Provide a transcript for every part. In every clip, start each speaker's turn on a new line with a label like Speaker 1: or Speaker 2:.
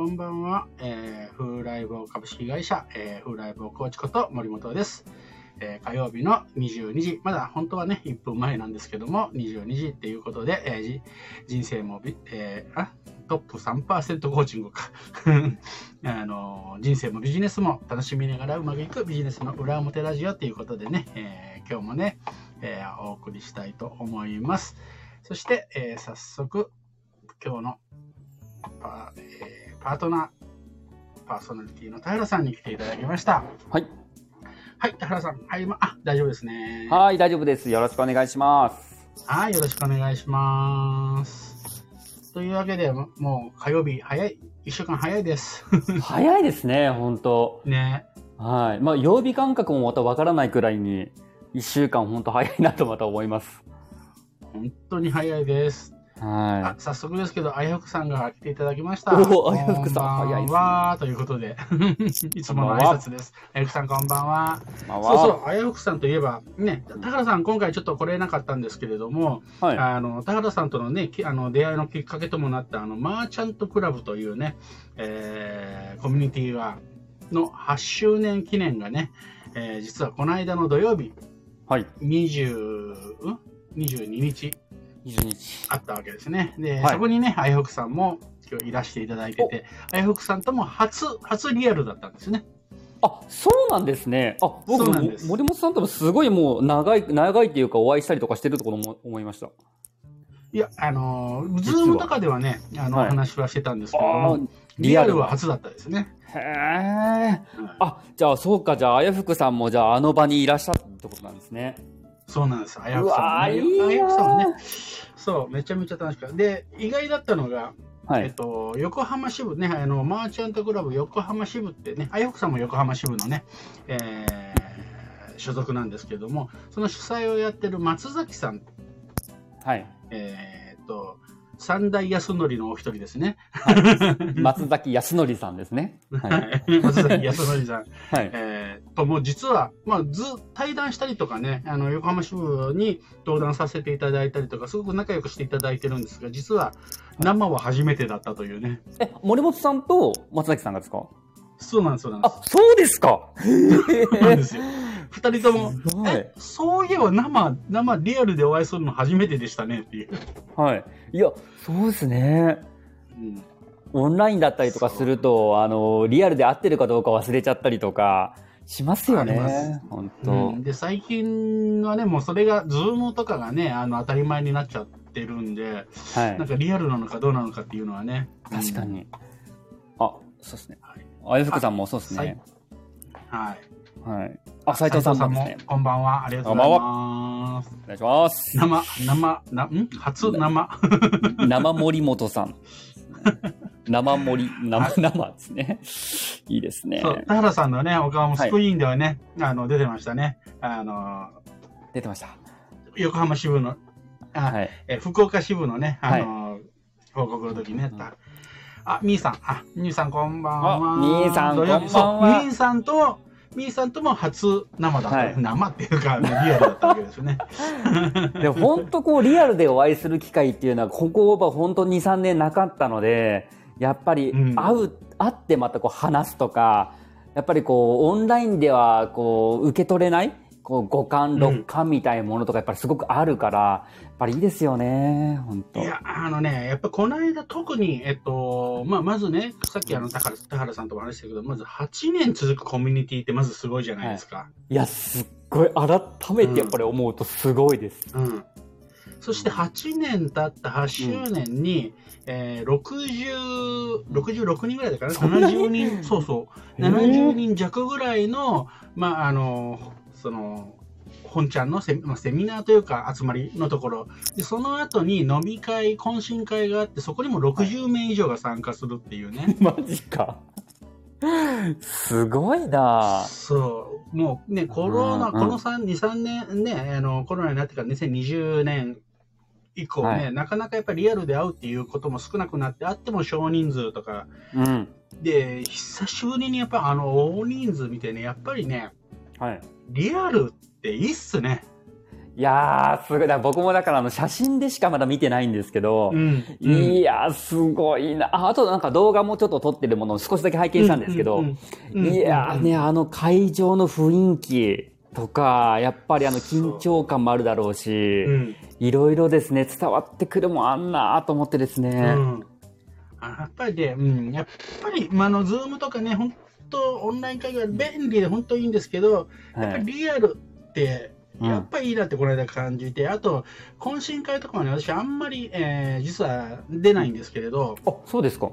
Speaker 1: こんばんは。えー、風来坊株式会社、えー、風来坊コーチこと森本です。えー火曜日の22時、まだ本当はね、1分前なんですけども、22時っていうことで、えー人生も、えーあ、トップ3%コーチングか。あの人生もビジネスも楽しみながらうまくいくビジネスの裏表ラジオということでね、えー今日もね、えーお送りしたいと思います。そして、えー早速、今日のパ,、えーパートナー、パーソナリティの田原さんに来ていただきました。
Speaker 2: はい。
Speaker 1: はい、田原さん。はい、ま、あ、大丈夫ですね。
Speaker 2: はい、大丈夫です。よろしくお願いします。
Speaker 1: はい、よろしくお願いします。というわけで、ももう火曜日早い、一週間早いです。
Speaker 2: 早いですね、本当
Speaker 1: ね。
Speaker 2: はい。まあ、曜日感覚もまたわからないくらいに、一週間本当早いなとまた思います。
Speaker 1: 本当に早いです。あ
Speaker 2: は、
Speaker 1: 早速ですけど、あやふくさんが来ていただきました。
Speaker 2: おおあやふくさん
Speaker 1: こば
Speaker 2: 早いですね
Speaker 1: わーということで、いつもの挨拶です。あやふくさんこんばんは。そうそう、あやふくさんといえば、ね、田原さん、今回ちょっと来れなかったんですけれども、
Speaker 2: はい。
Speaker 1: あの田原さんとの,、ね、きあの出会いのきっかけともなったあのマーチャントクラブというね、えーコミュニティがの8周年記念がね、えー実はこの間の土曜日
Speaker 2: はい。
Speaker 1: 20ん？22日
Speaker 2: 20日。
Speaker 1: あったわけですね。で、
Speaker 2: はい
Speaker 1: そこにね、あやふくさんも今日いらしていただいてて、あやふくさんとも初、初リアルだったんですね。
Speaker 2: あ、そうなんですね。あ、僕
Speaker 1: そうなんです
Speaker 2: 森本さんともすごいもう長い、長いっていうかお会いしたりとかしてるところも思いました。
Speaker 1: いや、あのー、ズームとかではね、あの、
Speaker 2: はい
Speaker 1: 話はしてたんですけど
Speaker 2: あ
Speaker 1: も、
Speaker 2: ー
Speaker 1: リアルは初だったですね。
Speaker 2: へえ。
Speaker 1: はい
Speaker 2: あ、じゃあそうか、じゃあ、あやふくさんもじゃああの場にいらっしゃったってことなんですね。
Speaker 1: そうなんです。あやさんもね。あやさんもね。そう、めちゃめちゃ楽しかった。で、意外だったのが、
Speaker 2: はい。
Speaker 1: えっと、横浜支部ね、あの、マーチャントクラブ横浜支部ってね、あやさんも横浜支部のね、えー所属なんですけども、その主催をやってる松崎さん、
Speaker 2: はい。
Speaker 1: えーっと、三大安則のお一人ですね。
Speaker 2: 松崎康則さんですね。は。
Speaker 1: はいい松崎安則さん。
Speaker 2: はい。
Speaker 1: えーともう実は、まあ、ず対談したりとかねあの横浜支部に登壇させていただいたりとかすごく仲良くしていただいてるんですが実は生は初めてだったというね
Speaker 2: え、森本さんと松崎さんがですか？
Speaker 1: そうなんですそうなんで
Speaker 2: あ、そうですか
Speaker 1: すなんですよ二人ともえ。そういえば生生リアルでお会いするの初めてでしたねっていう、
Speaker 2: はい。いや、そうですね。
Speaker 1: うん
Speaker 2: オンラインだったりとかすると、あの、リアルで合ってるかどうか忘れちゃったりとかしますよね。本当、
Speaker 1: うんで最近はねもうそれが Zoom とかがねあの当たり前になっちゃってるんで
Speaker 2: はい
Speaker 1: なん。かリアルなのかどうなのかっていうのはね
Speaker 2: 確かに。あ、そうですね
Speaker 1: はい。
Speaker 2: あゆふくさんもそうです
Speaker 1: はい
Speaker 2: ね。
Speaker 1: はい
Speaker 2: はい。あ、斉藤さんもね。
Speaker 1: こんばんは。ありがとうございます。
Speaker 2: お願いします。
Speaker 1: 生、生、な、ん？初生。
Speaker 2: 生森本さん。生森、生、生ですね。いいですね。
Speaker 1: 田原さんのね、お顔もスクリーンではね、あの、出てましたね。あの、
Speaker 2: 出てました。
Speaker 1: 横浜支部の、あ、
Speaker 2: はい。
Speaker 1: え福岡支部のね、あの、報告の時ね、たあ、みーさん、あ、みーさんこんばんは。
Speaker 2: あみーさんこんばんは
Speaker 1: みーさんと、みーさんとも初生だった、
Speaker 2: はい
Speaker 1: 生っていうか、ね、リアルだったわけですよね。
Speaker 2: で本当こうリアルでお会いする機会っていうのはここは本当2、3年なかったのでやっぱり
Speaker 1: うん
Speaker 2: 会う、会ってまたこう話すとかやっぱりこうオンラインではこう受け取れないこう五感六感みたいなものとかやっぱりすごくあるから、やっぱりいいですよね本当。
Speaker 1: いや、あのね、やっぱこの間特に、えっと、まあ、まずね、さっきあの、田原田原さんとも話したけど、まず8年続くコミュニティってまずすごいじゃないですか。
Speaker 2: い。やすっごい改めてやっぱり思うとすごいです、
Speaker 1: うん。そして8年経った8周年に、えー、60、66人ぐらいだから
Speaker 2: そんなに
Speaker 1: ？70人、そうそう、
Speaker 2: へー。
Speaker 1: 70人弱ぐらいの、まあ、あの、その、本ちゃんのセミ,、まあ、セミナーというか集まりのところ。でその後に飲み会懇親会があってそこにも60名以上が参加するっていうね、
Speaker 2: マジか。すごいな。
Speaker 1: そう。もうねコロナ、
Speaker 2: うん
Speaker 1: この23年ねあのコロナになってから2020年以降ね、
Speaker 2: はい。
Speaker 1: なかなかやっぱりリアルで会うっていうことも少なくなってあっても少人数とか。
Speaker 2: うん。
Speaker 1: で久しぶりにやっぱあの大人数見てねやっぱりね
Speaker 2: はい
Speaker 1: リアルっていいっすね
Speaker 2: いいやー、すごい。僕もだからあの写真でしかまだ見てないんですけど、
Speaker 1: うん。
Speaker 2: いやー、すごいな。ああとなんか動画もちょっと撮ってるものを少しだけ拝見したんですけど、いやーね、あの会場の雰囲気とか、やっぱりあの緊張感もあるだろうし、
Speaker 1: うん。
Speaker 2: いろいろですね、伝わってくるもんあんなーと思ってですね。
Speaker 1: うん。あやっぱりね、うん、やっぱり、まあ、あの、ズームとかね、本当オンライン会議は便利で本当いいんですけど、やっぱ
Speaker 2: はい
Speaker 1: りリアルって、
Speaker 2: うん
Speaker 1: やっぱりいいなってこの間感じて、あと、懇親会とかはね、私あんまり、えー実は出ないんですけれど、
Speaker 2: あ、そうですか。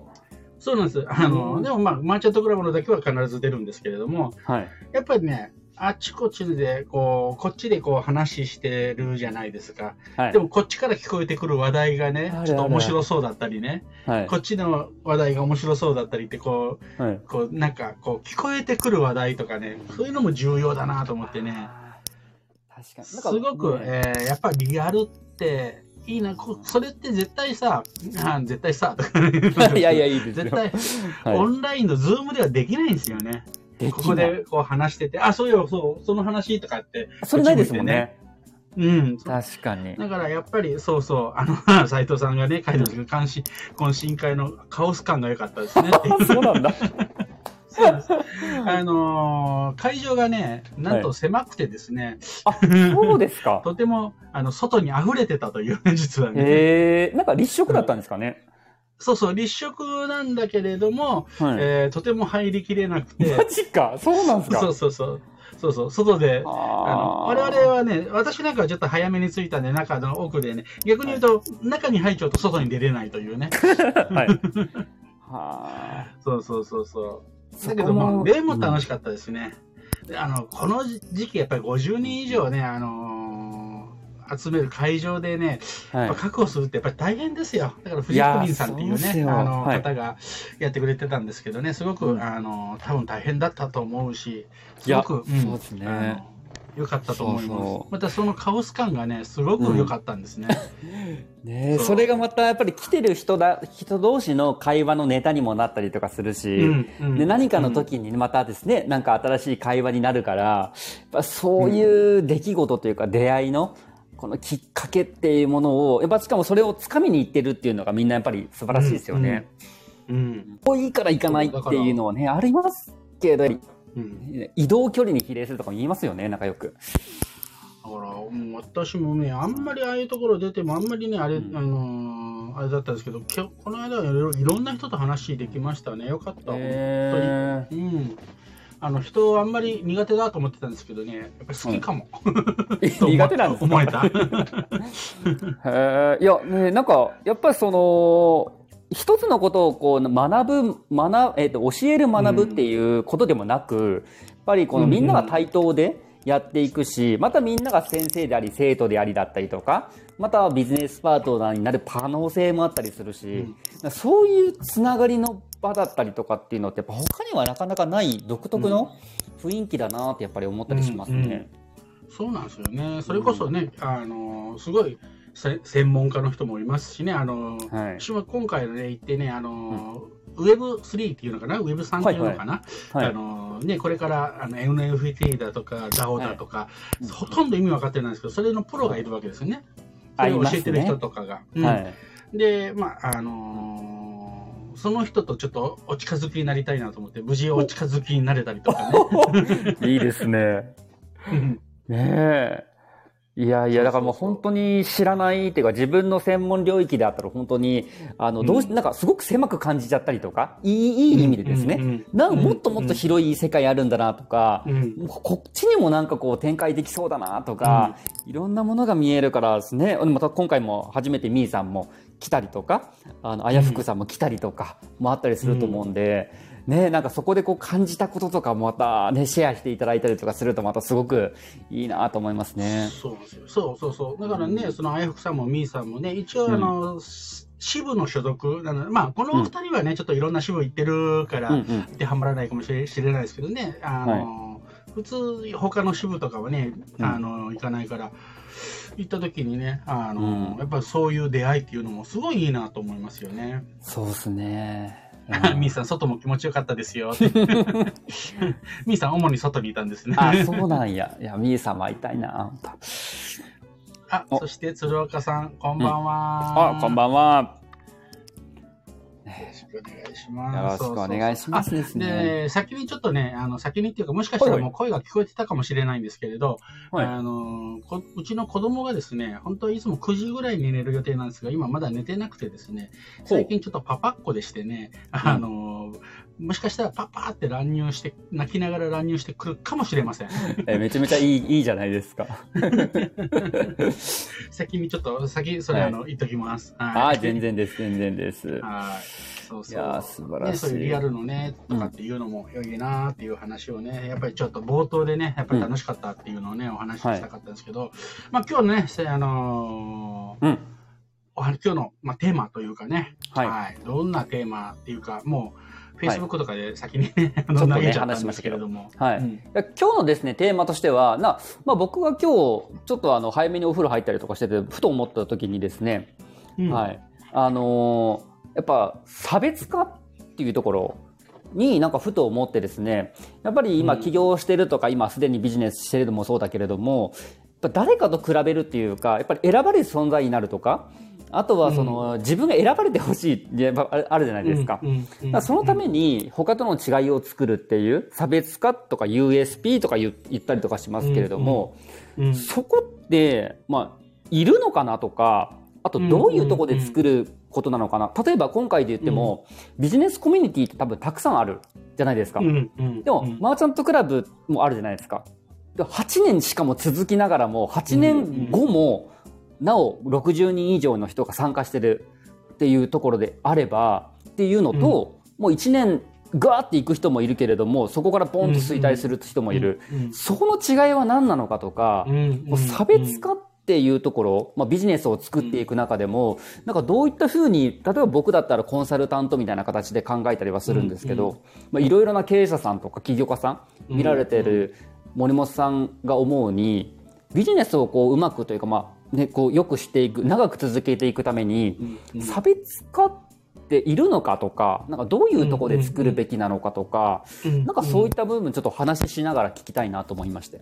Speaker 1: そうなんです。あ
Speaker 2: う
Speaker 1: の、
Speaker 2: ん
Speaker 1: でもまあ、マーチャントクラブのだけは必ず出るんですけれども、
Speaker 2: はい。
Speaker 1: やっぱりね、あっちこっちで、こう、こっちでこう話してるじゃないですか。
Speaker 2: はい。
Speaker 1: でもこっちから聞こえてくる話題がねちょっと面白そうだったりね、
Speaker 2: はい。
Speaker 1: こっちの話題が面白そうだったりって、こ
Speaker 2: はい。
Speaker 1: う、こう、なんか、こう、聞こえてくる話題とかね、そういうのも重要だなと思ってね、
Speaker 2: 確かに。
Speaker 1: すごく、えーやっぱりリアルって、いいな、こそれって絶対さ、あ絶対さ、
Speaker 2: いやいや、いいですよ。
Speaker 1: 絶対、
Speaker 2: はい
Speaker 1: オンラインのズームではできないんですよね。
Speaker 2: で
Speaker 1: ここでこう話してて、あ、そうよ、そう、その話とかって。
Speaker 2: それないですもんね。
Speaker 1: うん。
Speaker 2: 確かに。
Speaker 1: だからやっぱり、そうそう、あの、斉藤さんがね、書いてますけど、関心、懇親会のカオス感が良かったですね。
Speaker 2: そうなんだ。
Speaker 1: そうです。あのー会場がね、なんと狭くてですね、
Speaker 2: あ、そうですか。
Speaker 1: とても、あの、外に溢れてたというね、実はね。
Speaker 2: へえ、なんか立食だったんですかね。
Speaker 1: そうそう、立食なんだけれども、
Speaker 2: はい。
Speaker 1: えーとても入りきれなくて、
Speaker 2: マジか。そうなんですか。
Speaker 1: そうそうそう。そうそう、外で、あの我々はね、私なんかはちょっと早めに着いたんで、中の奥でね、逆に言うと、中に入っちゃうと外に出れないというね。
Speaker 2: はい。は
Speaker 1: そうそうそうそう。だけど、ま
Speaker 2: も
Speaker 1: あ、例も楽しかったですね。であの、この時期、やっぱり50人以上ね、あのー集める会場でね、
Speaker 2: い。はい。
Speaker 1: 確保するってやっぱり大変ですよ。だから藤
Speaker 2: いやー
Speaker 1: 井プリンさんっていうね、
Speaker 2: そう
Speaker 1: あの、
Speaker 2: はい
Speaker 1: 方がやってくれてたんですけどね、すごく、
Speaker 2: うん
Speaker 1: あの、多分大変だったと思うし、すごく、ん
Speaker 2: そうですね
Speaker 1: 良かったと思います。またそのカオス感がね、すごく良かったんですね。
Speaker 2: ねえ
Speaker 1: そう
Speaker 2: それがまたやっぱり来てる人だ、人同士の会話のネタにもなったりとかするし、
Speaker 1: うんうん
Speaker 2: で何かの時にまたですね、なんか新しい会話になるから、やっぱそういう出来事というか出会いの、このきっかけっていうものを、やっぱしかもそれを掴みに行ってるっていうのがみんなやっぱり素晴らしいですよね。
Speaker 1: うん。
Speaker 2: こういいから行かないっていうのはね、ありますけど、
Speaker 1: うん。
Speaker 2: 移動距離に比例するとかも言いますよね、仲良く。
Speaker 1: だから、もう私もね、あんまりああいうところ出ても、あんまりね、あれ、
Speaker 2: うん
Speaker 1: あのーあれだったんですけど、きょこの間はいろいろいろんな人と話できましたね。よかった。
Speaker 2: へ
Speaker 1: 本当に。うん。あの、人あんまり苦手だと思ってたんですけどね、やっぱり好きかも。
Speaker 2: ー苦手なんですか？
Speaker 1: 思えた。
Speaker 2: へえ、いや、ね、なんか、やっぱりその、一つのことをこう学ぶ、学、えっ、と、教える学ぶっていうことでもなく、やっぱりこのみんなが対等でやっていくし、またみんなが先生であり、生徒でありだったりとか、またはビジネスパートナーになる可能性もあったりするし、そういうつながりの場だったりとかっていうのって、やっぱ他にはなかなかない独特の雰囲気だなってやっぱり思ったりしますね。
Speaker 1: そうなんですよね。それこそね、あの、すごいせ専門家の人もいますしね、あの、
Speaker 2: はい。
Speaker 1: 私も今回のね、行ってね、あの、Web3 っていうのかな ?Web3 っていうのかな、
Speaker 2: はい
Speaker 1: あ。のね、これからあの NFT だとか DAO だとか、
Speaker 2: うん
Speaker 1: ほとんど意味分かってないんですけど、それのプロがいるわけですよね。それを教えてる人とかが。うん
Speaker 2: はい。
Speaker 1: で、まあ、あのーその人とちょっとお近づきになりたいなと思って、無事お近づきになれたりとかね。
Speaker 2: いいですね。
Speaker 1: うん
Speaker 2: ねえ。いやいや、だからもう本当に知らないっていうか、自分の専門領域であったら本当に、あの、どうし、
Speaker 1: うん
Speaker 2: なんかすごく狭く感じちゃったりとか、いい、いい意味でですね。
Speaker 1: うんうん
Speaker 2: なんかもっともっと広い世界あるんだなとか、
Speaker 1: うん
Speaker 2: こっちにもなんかこう展開できそうだなとか、いろんなものが見えるからですね。また今回も初めてみーさんも来たりとか、あの、あやふくさんも来たりとかもあったりすると思うんで、ね、なんかそこでこう感じたこととかまたね、シェアしていただいたりとかするとまたすごくいいなと思いますね。
Speaker 1: そう。そうそうそう。だからね、そのあやふくさんもみーさんもね、一応あの、支部の所属なので、まあ、このお二人はね、ちょっといろんな支部行ってるから、
Speaker 2: うんうん。
Speaker 1: 当てはまらないかもしれないですけどね、あの、普通、他の支部とかはね、
Speaker 2: うん
Speaker 1: あの、行かないから、行った時にね、あの、
Speaker 2: うん
Speaker 1: やっぱりそういう出会いっていうのもすごいいいなと思いますよね。
Speaker 2: そうですね。
Speaker 1: みーさん、外も気持ちよかったですよ。みーさん、主に外にいたんですね。
Speaker 2: あ、そうなんや。いや、みーさんも会いたいな、
Speaker 1: あ、そして鶴岡さん、こんばんは。
Speaker 2: あ、こんばんは。
Speaker 1: よろしくお願いします。
Speaker 2: よろしくお願いしますですね。
Speaker 1: で、先にちょっとね、あの、先にっていうか、もしかしたらもう声が聞こえてたかもしれないんですけれど、
Speaker 2: はい
Speaker 1: あのこ、うちの子供がですね、本当はいつも9時ぐらいに寝る予定なんですが、今まだ寝てなくてですね、最近ちょっとパパっ子でしてね、あの、もしかしたらパパって乱入して、泣きながら乱入してくるかもしれません。
Speaker 2: えめちゃめちゃいいいいじゃないですか。
Speaker 1: 先にちょっと、先、それ、
Speaker 2: はい
Speaker 1: あの、言っときます。
Speaker 2: あ
Speaker 1: はい
Speaker 2: ー全然です、全然です。
Speaker 1: はい。そうそう。
Speaker 2: いやー素晴らしい
Speaker 1: ね、そういうリアルのね、とかっていうのも良いなっていう話をね、やっぱりちょっと冒頭でね、やっぱり楽しかったっていうのをね、お話ししたかったんですけど、まあ今日ね、せあのー
Speaker 2: うん。
Speaker 1: 今日の、まあ、テーマというかね、
Speaker 2: はい
Speaker 1: どんなテーマっていうか、もう、Facebook とかで先にね、あ
Speaker 2: ちょっとね
Speaker 1: の投げちゃったけれども。
Speaker 2: はい。
Speaker 1: うん
Speaker 2: 今日のですね、テーマとしては、な、まあ僕が今日、ちょっとあの、早めにお風呂入ったりとかしてて、ふと思った時にですね、
Speaker 1: うん
Speaker 2: はい。あのーやっぱ、差別化っていうところになんかふと思ってですね、やっぱり今
Speaker 1: うん
Speaker 2: 起業してるとか、今すでにビジネスしてるのもそうだけれども、誰かと比べるっていうか、やっぱり選ばれる存在になるとか、あとはその、自分が選ばれてほしいってあるじゃないですか。
Speaker 1: うんうん
Speaker 2: そのために他との違いを作るっていう差別化とか USP とか言言ったりとかしますけれども、
Speaker 1: うん
Speaker 2: そこって、まあ、いるのかなとか、あとどういうところで作ることなのかな。例えば今回で言っても、ビジネスコミュニティって多分たくさんあるじゃないですか。
Speaker 1: うんうん
Speaker 2: でも、
Speaker 1: うん
Speaker 2: マーチャントクラブもあるじゃないですか。で8年しかも続きながらも、8年後も、なお60人以上の人が参加してるっていうところであれば、っていうのと、もう1年ガーっていく人もいるけれども、そこからポンと衰退する人もいる。
Speaker 1: うん
Speaker 2: そこの違いは何なのかとか、
Speaker 1: うん
Speaker 2: もう差別化っていうところ、まあ、ビジネスを作っていく中でも、なんかどういったふうに、例えば僕だったらコンサルタントみたいな形で考えたりはするんですけ
Speaker 1: うん
Speaker 2: ど、まあ、いろいろな経営者さんとか起業家さん、見られてる森本さんが思うに、ビジネスをこううまくというか、まあね、こうよくしていく、長く続けていくために、
Speaker 1: うん
Speaker 2: 差別化っているのかとか、なんかどういうところで作るべきなのかとか、
Speaker 1: うん
Speaker 2: なんかそういった部分ちょっと話ししながら聞きたいなと思いまして。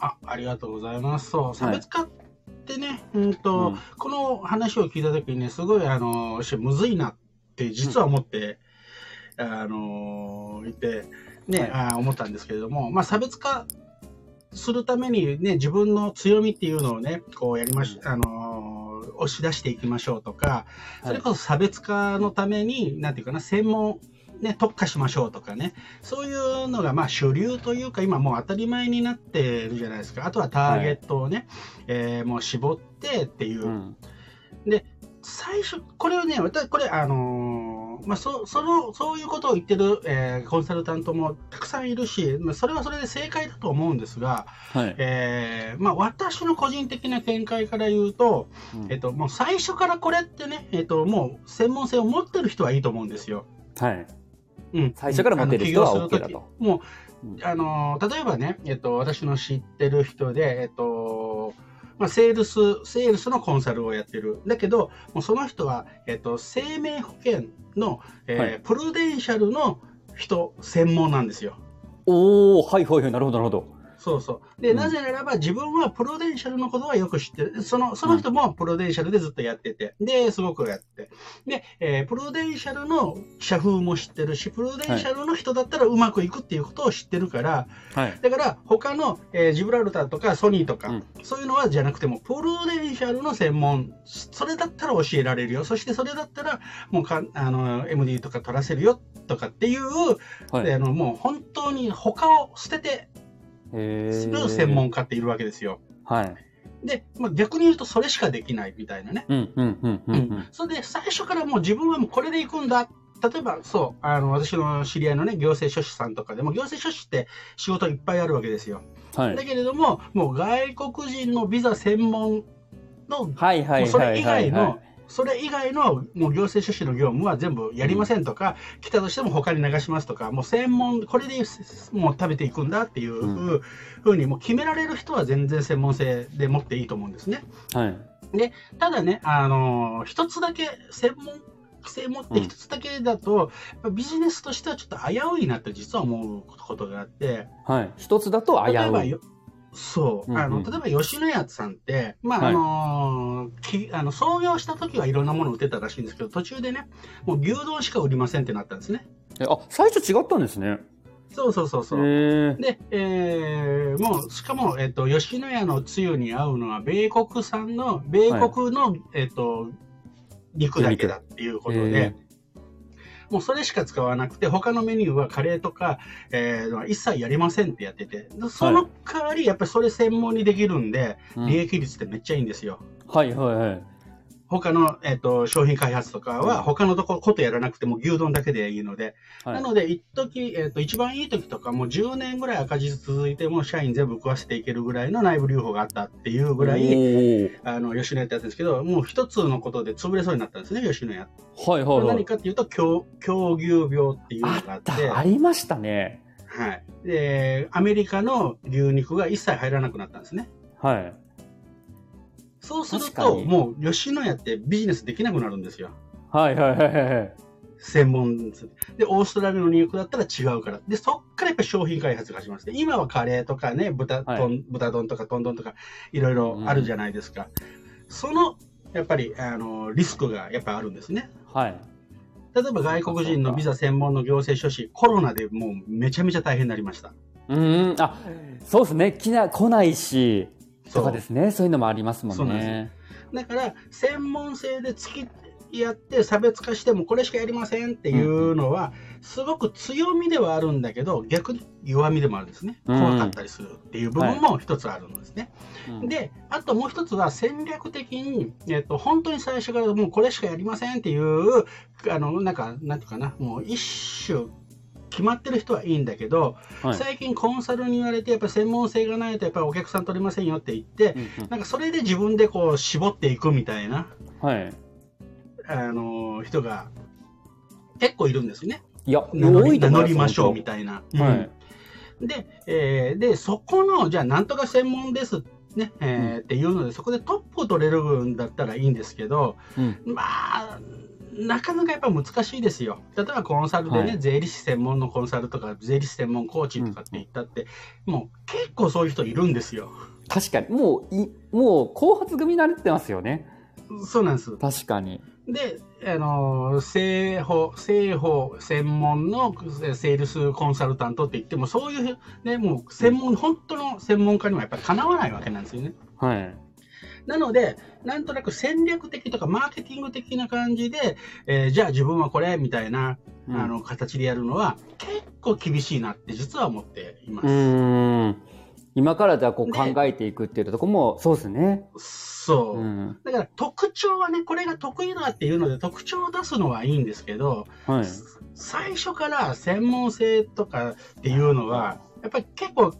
Speaker 1: あありがとうございます。そう、差別化ってね、うんと、
Speaker 2: うん。
Speaker 1: この話を聞いたときにね、すごい、あの、しむずいなって実は思って、あの、いて、ね、
Speaker 2: はい。
Speaker 1: あー思ったんですけれども、まあ、差別化するためにね、自分の強みっていうのをね、こうやりまし、あの、押し出していきましょうとか、それこそ差別化のために、なんていうかな、専門、ね、特化しましょうとかね、そういうのがまあ主流というか、今もう当たり前になってるじゃないですか。あとはターゲットをね、えーもう絞ってっていう。
Speaker 2: うん
Speaker 1: 最初、これをね、私、これ、あのーまあ、そ、その、そういうことを言ってる、えーコンサルタントもたくさんいるし、まあ、それはそれで正解だと思うんですが、
Speaker 2: はい。
Speaker 1: えーまあ、私の個人的な見解から言うと、
Speaker 2: うん
Speaker 1: えっと、もう最初からこれってね、えっと、もう専門性を持ってる人はいいと思うんですよ。
Speaker 2: はい。
Speaker 1: うん、
Speaker 2: 最初から持ってる人は OK だと
Speaker 1: 起業する時も
Speaker 2: う
Speaker 1: あのー例えばね、えっと、私の知ってる人で、えっと、まあ、セールス、セールスのコンサルをやってる。だけど、もうその人は、えっと、生命保険の、えー
Speaker 2: はい
Speaker 1: プルデンシャルの人専門なんですよ。
Speaker 2: おおはいはいはい、なるほどなるほど。
Speaker 1: そうそう。で、
Speaker 2: うん
Speaker 1: なぜならば自分はプロデンシャルのことはよく知ってる。その、その人もプロデンシャルでずっとやってて。で、すごくやって。で、えープロデンシャルの社風も知ってるし、プロデンシャルの人だったらうまくいくっていうことを知ってるから、
Speaker 2: はい。
Speaker 1: だから他の、えージブラルターとかソニーとか、
Speaker 2: うん
Speaker 1: そういうのはじゃなくても、プロデンシャルの専門、それだったら教えられるよ。そしてそれだったら、もうかあの MD とか取らせるよとかっていう、
Speaker 2: はい。
Speaker 1: であのもう本当に他を捨てて
Speaker 2: へ
Speaker 1: する専門家っているわけですよ。
Speaker 2: はい。
Speaker 1: で、まあ、逆に言うとそれしかできないみたいなね。
Speaker 2: うんうんうんうんうん。
Speaker 1: それで最初からもう自分はもうこれで行くんだ。例えば、そう、あの、私の知り合いのね、行政書士さんとかでも、行政書士って仕事いっぱいあるわけですよ。
Speaker 2: はい
Speaker 1: だ。けれども、もう外国人のビザ専門の、
Speaker 2: はいはい
Speaker 1: もうそれ以
Speaker 2: はいはい
Speaker 1: 外の、それ以外のもう行政書士の業務は全部やりませんとか、来たとしても他に流しますとか、もう専門、これでもう食べていくんだっていう
Speaker 2: う
Speaker 1: ふうに、もう決められる人は全然専門性で持っていいと思うんですね。
Speaker 2: はい。
Speaker 1: ただね、あのー一つだけ専門性持って一つだけだと、やっぱビジネスとしてはちょっと危ういなって実は思うことがあって、
Speaker 2: はい。一つだと危うい。
Speaker 1: そう。あの、例えば吉野家さんって、まあ、
Speaker 2: はい
Speaker 1: あのーき、あの、創業した時はいろんなものを売ってたらしいんですけど、途中でね、もう牛丼しか売りませんってなったんですね。
Speaker 2: えあ、最初違ったんですね。
Speaker 1: そうそうそうそう。で、えーもう、しかも、えっ、と、吉野家のつゆに合うのは、米国産の、米国の、えっ、と、肉だけだっていうこと
Speaker 2: へ
Speaker 1: で、もうそれしか使わなくて、他のメニューはカレーとか、えー一切やりませんってやってて、でその代わり、やっぱりそれ専門にできるんで、
Speaker 2: うん
Speaker 1: 利益率ってめっちゃいいんですよ。
Speaker 2: はいはいはい。
Speaker 1: 他の、えっと商品開発とか
Speaker 2: うん
Speaker 1: は、他のとこことやらなくても牛丼だけでいいので、
Speaker 2: はい
Speaker 1: なので、一時、えっと一番いい時とか、もう10年ぐらい赤字続いても、社員全部食わせていけるぐらいの内部留保があったっていうぐらい、あの吉野家ってやつですけど、もう一つのことで潰れそうになったんですね、吉野家。
Speaker 2: はいはいはい。
Speaker 1: 何かっていうと、狂狂牛病っていうのがあ
Speaker 2: あっ
Speaker 1: って、
Speaker 2: た、ありましたね。
Speaker 1: はい。で、アメリカの牛肉が一切入らなくなったんですね。
Speaker 2: はい。
Speaker 1: そうすると、もう吉野家ってビジネスできなくなるんですよ。
Speaker 2: はいはいはいはい。
Speaker 1: 専門ですで、オーストラリアの肉だったら違うから。で、そっからやっぱり商品開発が始まって、今はカレーとかね、豚,、
Speaker 2: はい
Speaker 1: 豚丼とかトン丼とか、いろいろあるじゃないですか。その、やっぱり、あの、リスクがやっぱあるんですね。
Speaker 2: はい。
Speaker 1: 例えば外国人のビザ専門の行政書士、コロナでもうめちゃめちゃ大変になりました。
Speaker 2: うーん、あ、そうですね。来な、来ないし、とかですね。そういうのもありますも
Speaker 1: んなん
Speaker 2: ね。
Speaker 1: だから、専門性で付き合って差別化してもこれしかやりませんっていうのは、すごく強みではあるんだけど、逆に弱みでもあるんですね。
Speaker 2: うん
Speaker 1: 怖かったりするっていう部分も一つあるんですね。
Speaker 2: うん
Speaker 1: で、あともう一つは戦略的に、えっと、本当に最初からもうこれしかやりませんっていう、あの、なんか、なんていうかな、もう一種、決まってる人はいいんだけど、
Speaker 2: はい
Speaker 1: 最近コンサルに言われて、やっぱり専門性がないと、やっぱりお客さん取れませんよって言って、
Speaker 2: うん
Speaker 1: なんかそれで自分でこう絞っていくみたいな、
Speaker 2: うんはい。
Speaker 1: あの人が結構いるんですね。
Speaker 2: いや、
Speaker 1: 名乗り
Speaker 2: ます
Speaker 1: 乗りましょう
Speaker 2: 本
Speaker 1: みたいな。
Speaker 2: 当はい。
Speaker 1: うんで、えーで、そこの、じゃあ、なんとか専門です。ね、えーっていうので、そこでトップを取れるんだったらいいんですけど、
Speaker 2: うん。
Speaker 1: まあ、なかなかやっぱ難しいですよ。例えばコンサルでね、
Speaker 2: はい
Speaker 1: 税理士専門のコンサルとか、税理士専門コーチとかって言ったって、もう結構そういう人いるんですよ。
Speaker 2: 確かに。もう、い、もう、後発組になってますよね。
Speaker 1: そうなんです。
Speaker 2: 確かに。
Speaker 1: で、あの、製法、製法専門のセールスコンサルタントって言っても、そういうね、もう専門、本当の専門家にはやっぱりかなわないわけなんですよね。
Speaker 2: はい。
Speaker 1: なので、なんとなく戦略的とかマーケティング的な感じで、えーじゃあ自分はこれみたいな、
Speaker 2: うん
Speaker 1: あの形でやるのは結構厳しいなって実は思っていま
Speaker 2: う
Speaker 1: す。
Speaker 2: 今からじゃあこう
Speaker 1: で
Speaker 2: 考えていくっていうとこも、そうですね。
Speaker 1: そう。
Speaker 2: うん。
Speaker 1: だから特徴はね、これが得意だっていうので特徴を出すのはいいんですけど、
Speaker 2: はい。
Speaker 1: 最初から専門性とかっていうのは、やっぱり結構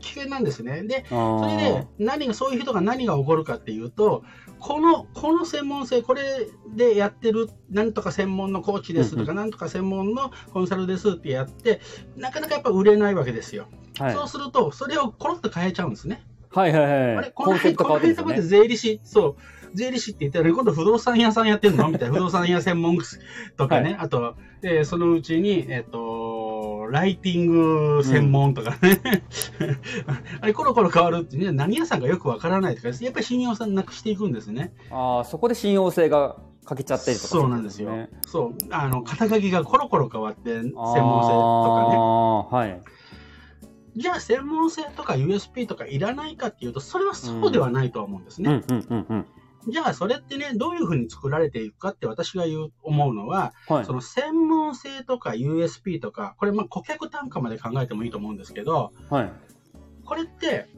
Speaker 1: 危険なんですね。で、
Speaker 2: そ
Speaker 1: それで何が、そういう人が何が起こるかっていうと、この、この専門性、これでやってる、なんとか専門のコーチですとか、
Speaker 2: うん
Speaker 1: なんとか専門のコンサルですってやって、なかなかやっぱ売れないわけですよ。
Speaker 2: はい。
Speaker 1: そうすると、それをコロッと変えちゃうんですね。
Speaker 2: はいはいはい。
Speaker 1: あれ、この
Speaker 2: コンセプト変わってるんですよ
Speaker 1: この辺
Speaker 2: ね。
Speaker 1: で税理士、そう、税理士って言ったら、今度不動産屋さんやってんの？みたいな、不動産屋専門とかね、あと、えーそのうちに、えっ、と、ライティング専門とかね、あれ、コロコロ変わるって、ね、何屋さんかよくわからないとか、やっぱり信用さんなくしていくんですね。
Speaker 2: ああ、そこで信用性が欠けちゃったりとか
Speaker 1: そうなんですよ
Speaker 2: ね。。
Speaker 1: そう、あの、肩書きがコロコロ変わって、専門性とかね。
Speaker 2: はい。
Speaker 1: じゃあ、専門性とか USP とかいらないかっていうと、それはそうではないとは思うんですね。じゃあ、それってね、どういうふうに作られていくかって私が言う、思うのは、
Speaker 2: はい
Speaker 1: そ。の専門性とか USP とか、これ、まあ、顧客単価まで考えてもいいと思うんですけど、
Speaker 2: はい。
Speaker 1: これって、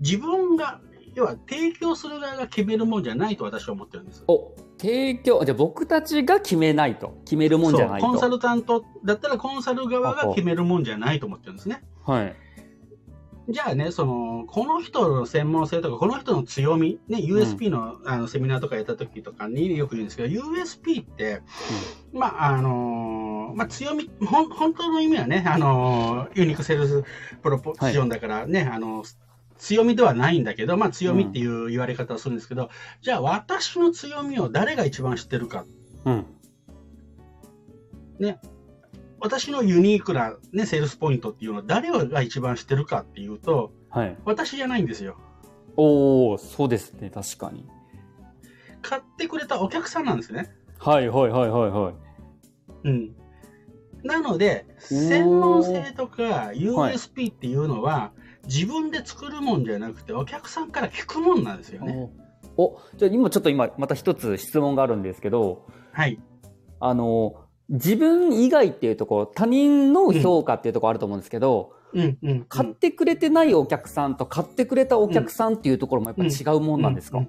Speaker 1: 自分が、要は提供する側が決めるもんじゃないと私は思ってるんです。
Speaker 2: お、提供、じゃあ僕たちが決めないと。決めるもんじゃないと。
Speaker 1: コンサルタントだったらコンサル側が決めるもんじゃないと思ってるんですね。
Speaker 2: はい。
Speaker 1: じゃあね、その、この人の専門性とか、この人の強み、ね、USP の,、あのセミナーとかやった時とかによく言うんですけど、USP って、まあ、あのーまあ、強み、ほん、本当の意味はね、あのーユニークセールスプロポジションだからね、あの、強みではないんだけど、まあ、強みっていう言われ方をするんですけど、じゃあ私の強みを誰が一番知ってるか。
Speaker 2: うん。
Speaker 1: 私のユニークな、ね、セールスポイントっていうのを誰が一番知ってるかっていうと、
Speaker 2: はい。
Speaker 1: 私じゃないんですよ。
Speaker 2: おお、そうですね、確かに。
Speaker 1: 買ってくれたお客さんなんですね。
Speaker 2: はいはいはいはいはい。
Speaker 1: うん。なので、専門性とか USP っていうのは、自分で作るもんじゃなくて、お客さんから聞くもんなんですよね。
Speaker 2: おおじゃあ今ちょっと今また一つ質問があるんですけど、
Speaker 1: はい。
Speaker 2: あの、自分以外っていうところ、他人の評価っていうところあると思うんですけど、
Speaker 1: うんうん、うん。
Speaker 2: 買ってくれてないお客さんと買ってくれたお客さんっていうところもやっぱり違うもんなんですか、
Speaker 1: うう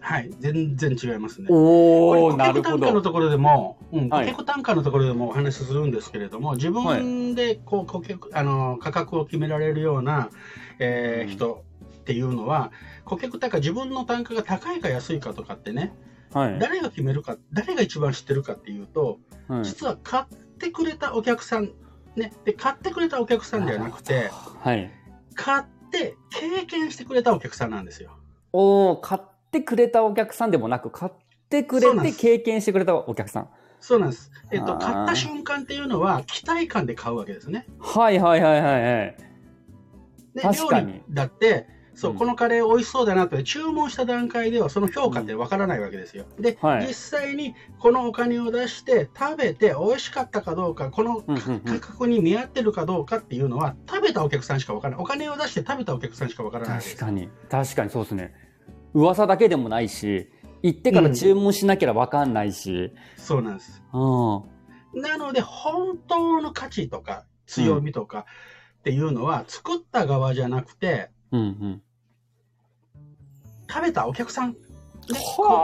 Speaker 1: はい。全然違いますね。
Speaker 2: おおなるほ
Speaker 1: 顧客単価の
Speaker 2: ど。
Speaker 1: ところでも、うん、顧
Speaker 2: はい
Speaker 1: 客単価のところでもお話しするんですけれども、自分でこう顧客あの価格を決められるような、えー
Speaker 2: うん
Speaker 1: 人っていうのは、顧客単価、自分の単価が高いか安いかとかってね、
Speaker 2: はい。
Speaker 1: 誰が決めるか、誰が一番知ってるかっていうと、
Speaker 2: はい
Speaker 1: 実は買ってくれたお客さん、ね、で買ってくれたお客さんじゃなくて、
Speaker 2: はい。
Speaker 1: 買って経験してくれたお客さんなんですよ。
Speaker 2: おお買ってくれたお客さんでもなく、買ってくれて経験してくれたお客さん。
Speaker 1: そうなんです。えっと、買った瞬間っていうのは、期待感で買うわけですね。
Speaker 2: はいはいはいはいはい。
Speaker 1: で
Speaker 2: 確
Speaker 1: だってそう、
Speaker 2: うん
Speaker 1: このカレー美味しそうだなって注文した段階ではその評価ってわからないわけですよ。で、
Speaker 2: はい
Speaker 1: 実際にこのお金を出して食べて美味しかったかどうかこの
Speaker 2: うんうんうん
Speaker 1: 価格に見合ってるかどうかっていうのは食べたお客さんしかわからないお金を出して食べたお客さんしかわからない
Speaker 2: 確かに。確かにそうですね。噂だけでもないし、行ってから注文しなければわかんないし。
Speaker 1: そうなんです
Speaker 2: うん。
Speaker 1: なので本当の価値とか強みとかっていうのは作った側じゃなくて
Speaker 2: うんうん。
Speaker 1: 食べたお客さん、ね、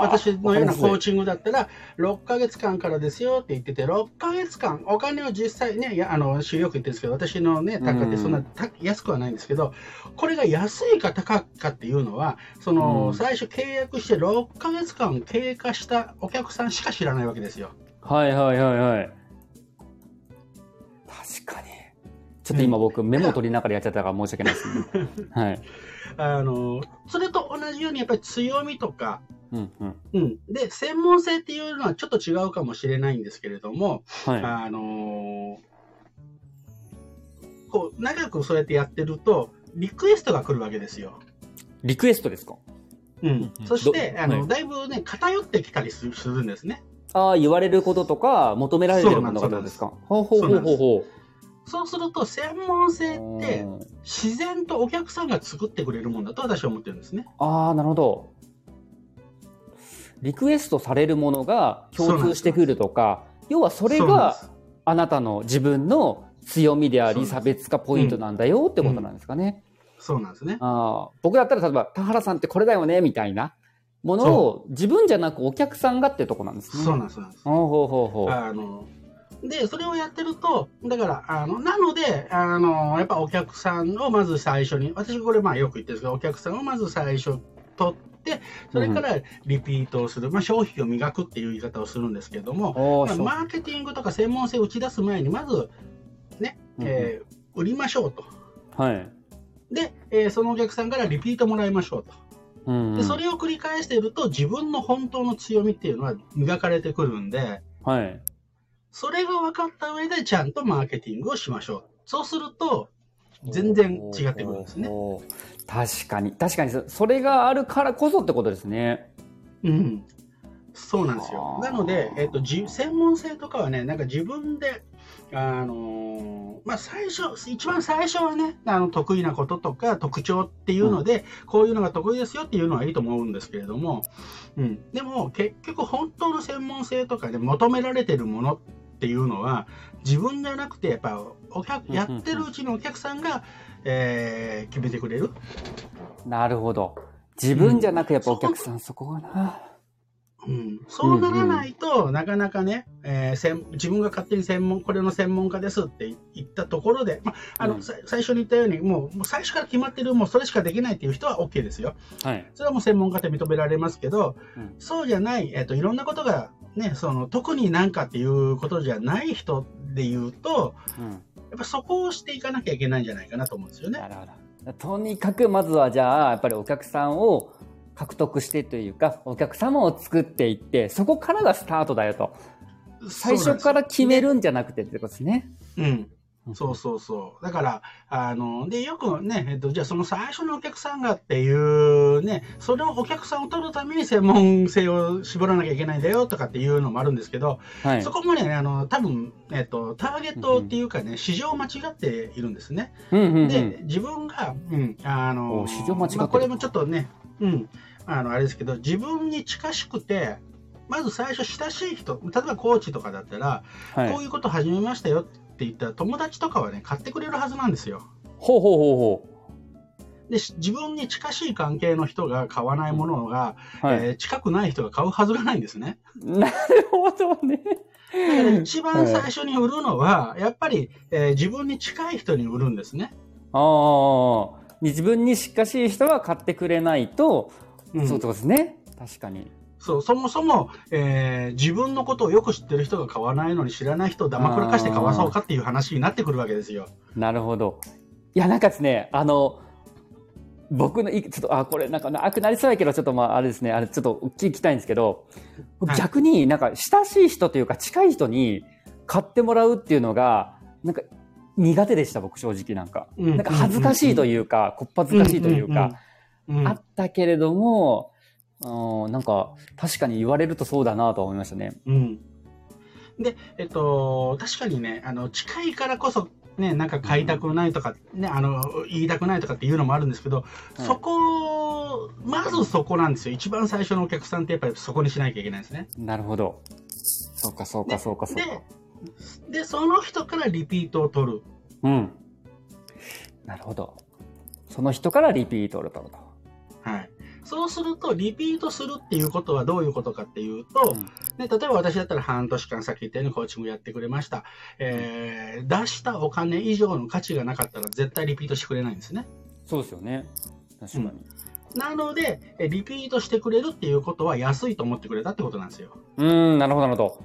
Speaker 1: 私のようなコーチングだったら6ヶ月間からですよって言ってて6ヶ月間お金を実際ねあの私よく言ってるんですけど私のね単価ってそんなた安くはないんですけどこれが安いか高いかっていうのはその、
Speaker 2: うん
Speaker 1: 最初契約して6ヶ月間経過したお客さんしか知らないわけですよ。
Speaker 2: はいはいはいはい。確かに。ちょっと今僕メモ取りながらやっちゃったから申し訳ないですね。はい。
Speaker 1: あのそれと同じようにやっぱり強みとか
Speaker 2: うんうん。
Speaker 1: うん、で専門性っていうのはちょっと違うかもしれないんですけれども、
Speaker 2: はい。
Speaker 1: あのーこう長くそうやってやってるとリクエストが来るわけですよ。
Speaker 2: リクエストですか？
Speaker 1: うん
Speaker 2: うん
Speaker 1: そしてあの、
Speaker 2: はい
Speaker 1: だいぶね偏ってきたりするするんですね。
Speaker 2: ああ、言われることとか、求められてるものがどうですか？ほうほうほうほうほ
Speaker 1: そうすると専門性
Speaker 2: う。
Speaker 1: って
Speaker 2: うん
Speaker 1: 自然とお客さんが作ってくれるもんだと私は思ってるんですね。
Speaker 2: ああ、なるほど。リクエストされるものが共通してくるとか、要はそれがあなたの自分の強みであり差別化ポイントなんだよってことなんですかね。
Speaker 1: そうなんですね。
Speaker 2: あー僕だったら例えば田原さんってこれだよねみたいなものを自分じゃなくお客さんがってとこなんですね。
Speaker 1: そうなんですそうなんです。
Speaker 2: ほうほうほうほう。
Speaker 1: あので、それをやってると、だから、あのなのであの、やっぱお客さんをまず最初に、私、これ、まあよく言ってるんですけど、お客さんをまず最初取って、それからリピートをする、まあ、消費を磨くっていう言い方をするんですけども、まあマーケティングとか専門性を打ち出す前に、まず、ね、えー売りましょうと。
Speaker 2: はい。
Speaker 1: で、えーそのお客さんからリピートもらいましょうと。
Speaker 2: うんうん
Speaker 1: で、それを繰り返していると、自分の本当の強みっていうのは磨かれてくるんで、
Speaker 2: はい。
Speaker 1: それが分かった上でちゃんとマーケティングをしましょう。そうすると、全然違ってくるんですね。
Speaker 2: 確かに。確かにそ、それがあるからこそってことですね。
Speaker 1: うん。そうなんですよ。
Speaker 2: はあ
Speaker 1: なので、えっと、じ専門性とかはね、なんか自分で、あのーまあ、最初、一番最初はね、あの得意なこととか特徴っていうので、こういうのが得意ですよっていうのはいいと思うんですけれども、うん、でも結局本当の専門性とかで求められてるものっていうのは自分じゃなくてやっぱお客やってるうちのお客さんが、えー決めてくれる、
Speaker 2: なるほど。自分じゃなくやっぱお客さん、そこがな。
Speaker 1: うん、そうならないと、なかなかね、えー専自分が勝手に専門これの専門家ですって言ったところで、まああの
Speaker 2: うん
Speaker 1: さ最初に言ったようにもうもう最初から決まってるもうそれしかできないっていう人は OK ですよ。
Speaker 2: はい。
Speaker 1: それはもう専門家って認められますけど、
Speaker 2: うん
Speaker 1: そうじゃない、えっといろんなことが、ね、その特になんかっていうことじゃない人で言うと
Speaker 2: うん。
Speaker 1: やっぱそこをしていかなきゃいけないんじゃないかなと思うんですよね。
Speaker 2: とにかくまずはじゃあ、やっぱりお客さんを獲得してというか、お客様を作っていって、そこからがスタートだよと。最初から決めるんじゃなくてってことですね。
Speaker 1: うんそうそうそう。だから、あの、で、よくね、えっと、じゃあその最初のお客さんがっていうね、そのお客さんを取るために専門性を絞らなきゃいけないんだよとかっていうのもあるんですけど、
Speaker 2: はい
Speaker 1: そ。こもね、あの、多分、えっと、ターゲットっていうかね、市場を間違っているんですね。
Speaker 2: うんうんうん。
Speaker 1: で、自分が、うん、あの
Speaker 2: お、市場間違ってる
Speaker 1: まあこれもちょっとね、うん、あの、あれですけど、自分に近しくて、まず最初親しい人、例えばコーチとかだったら、
Speaker 2: はい
Speaker 1: こういうこと始めましたよって言ったら、友達とかはね、買ってくれるはずなんですよ。
Speaker 2: ほうほうほうほ
Speaker 1: で、し自分に近しい関係の人が買わないものが、
Speaker 2: う。はい。
Speaker 1: えー近くない人が買うはずがないんですね。
Speaker 2: なるほどね。
Speaker 1: だから一番最初に売るのは、やっぱり、えー自分に近い人に売るんですね。
Speaker 2: ああ。自分に近しい人が買ってくれないと、
Speaker 1: うん
Speaker 2: そうですね。確かに。
Speaker 1: そう、そもそも、えー自分のことをよく知ってる人が買わないのに知らない人をだまくらかして買わそうかっていう話になってくるわけですよ。
Speaker 2: なるほど。いや、なんかですね、あの、僕のい、ちょっと、あ、これなんか長くなりそうやけど、ちょっとまあ、あれですね、あれちょっと聞きたいんですけど、逆になんか親しい人というか近い人に買ってもらうっていうのが、なんか苦手でした、僕正直なんか。
Speaker 1: な
Speaker 2: なんか恥ずかしいというか、こっぱずかしいというか、あったけれども、うん、なんか確かに言われるとそうだなとは思いましたね。
Speaker 1: うん。で、えっと、確かにね、あの、近いからこそ、ね、なんか買いたくないとか、ね、あの、言いたくないとかっていうのもあるんですけど、
Speaker 2: はい
Speaker 1: そこ、まずそこなんですよ。一番最初のお客さんってやっぱりそこにしなきゃいけないんですね。
Speaker 2: なるほど。そうか、そうか、そうか、そうか。
Speaker 1: で、で、その人からリピートを取る。
Speaker 2: うん。なるほど。その人からリピートを取ると。
Speaker 1: はい。そうすると、リピートするっていうことはどういうことかっていうと、
Speaker 2: うん
Speaker 1: ね、例えば私だったら半年間さっき言ったようにコーチングやってくれました。えー出したお金以上の価値がなかったら絶対リピートしてくれないんですね。
Speaker 2: そうですよね。確かに。
Speaker 1: なので、えリピートしてくれるっていうことは安いと思ってくれたってことなんですよ。
Speaker 2: うーん、なるほど、なるほど。